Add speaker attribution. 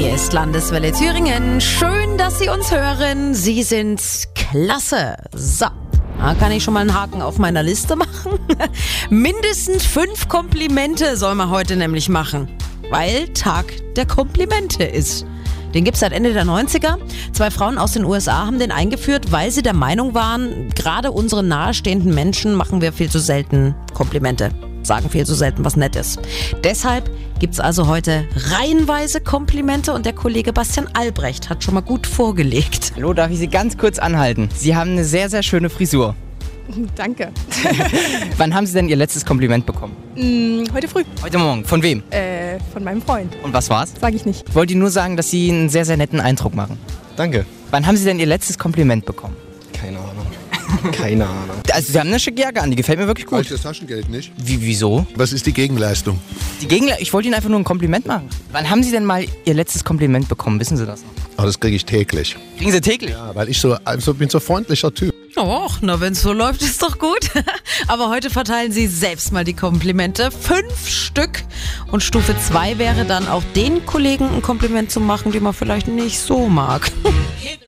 Speaker 1: Hier ist Landeswelle Thüringen. Schön, dass Sie uns hören. Sie sind klasse. So. Da kann ich schon mal einen Haken auf meiner Liste machen. Mindestens fünf Komplimente soll man heute nämlich machen, weil Tag der Komplimente ist. Den gibt's seit Ende der 90er. Zwei Frauen aus den USA haben den eingeführt, weil sie der Meinung waren, gerade unseren nahestehenden Menschen machen wir viel zu selten Komplimente. Sagen viel zu selten was Nettes. Deshalb gibt's also heute reihenweise Komplimente und der Kollege Bastian Albrecht hat schon mal gut vorgelegt.
Speaker 2: Hallo, darf ich Sie ganz kurz anhalten? Sie haben eine sehr, sehr schöne Frisur.
Speaker 3: Danke.
Speaker 2: Wann haben Sie denn Ihr letztes Kompliment bekommen?
Speaker 3: Mm, heute früh.
Speaker 2: Heute Morgen. Von wem?
Speaker 3: Äh, von meinem Freund.
Speaker 2: Und was war's?
Speaker 3: Sag ich nicht.
Speaker 2: Ich wollte Ihnen nur sagen, dass Sie einen sehr, sehr netten Eindruck machen.
Speaker 4: Danke.
Speaker 2: Wann haben Sie denn Ihr letztes Kompliment bekommen?
Speaker 4: Keine Ahnung. Keine Ahnung.
Speaker 2: Also, Sie haben eine schicke Jacke an, die gefällt mir wirklich gut.
Speaker 5: das Taschengeld nicht?
Speaker 2: Wie, wieso?
Speaker 5: Was ist die Gegenleistung?
Speaker 2: Die Gegner, ich wollte Ihnen einfach nur ein Kompliment machen. Wann haben Sie denn mal Ihr letztes Kompliment bekommen? Wissen Sie das noch?
Speaker 5: Aber das kriege ich täglich.
Speaker 2: Kriegen Sie täglich?
Speaker 5: Ja, weil ich so, also bin so freundlicher Typ.
Speaker 1: Och, na wenn's so läuft, ist doch gut. Aber heute verteilen Sie selbst mal die Komplimente. Fünf Stück. Und Stufe zwei wäre dann auch den Kollegen ein Kompliment zu machen, die man vielleicht nicht so mag.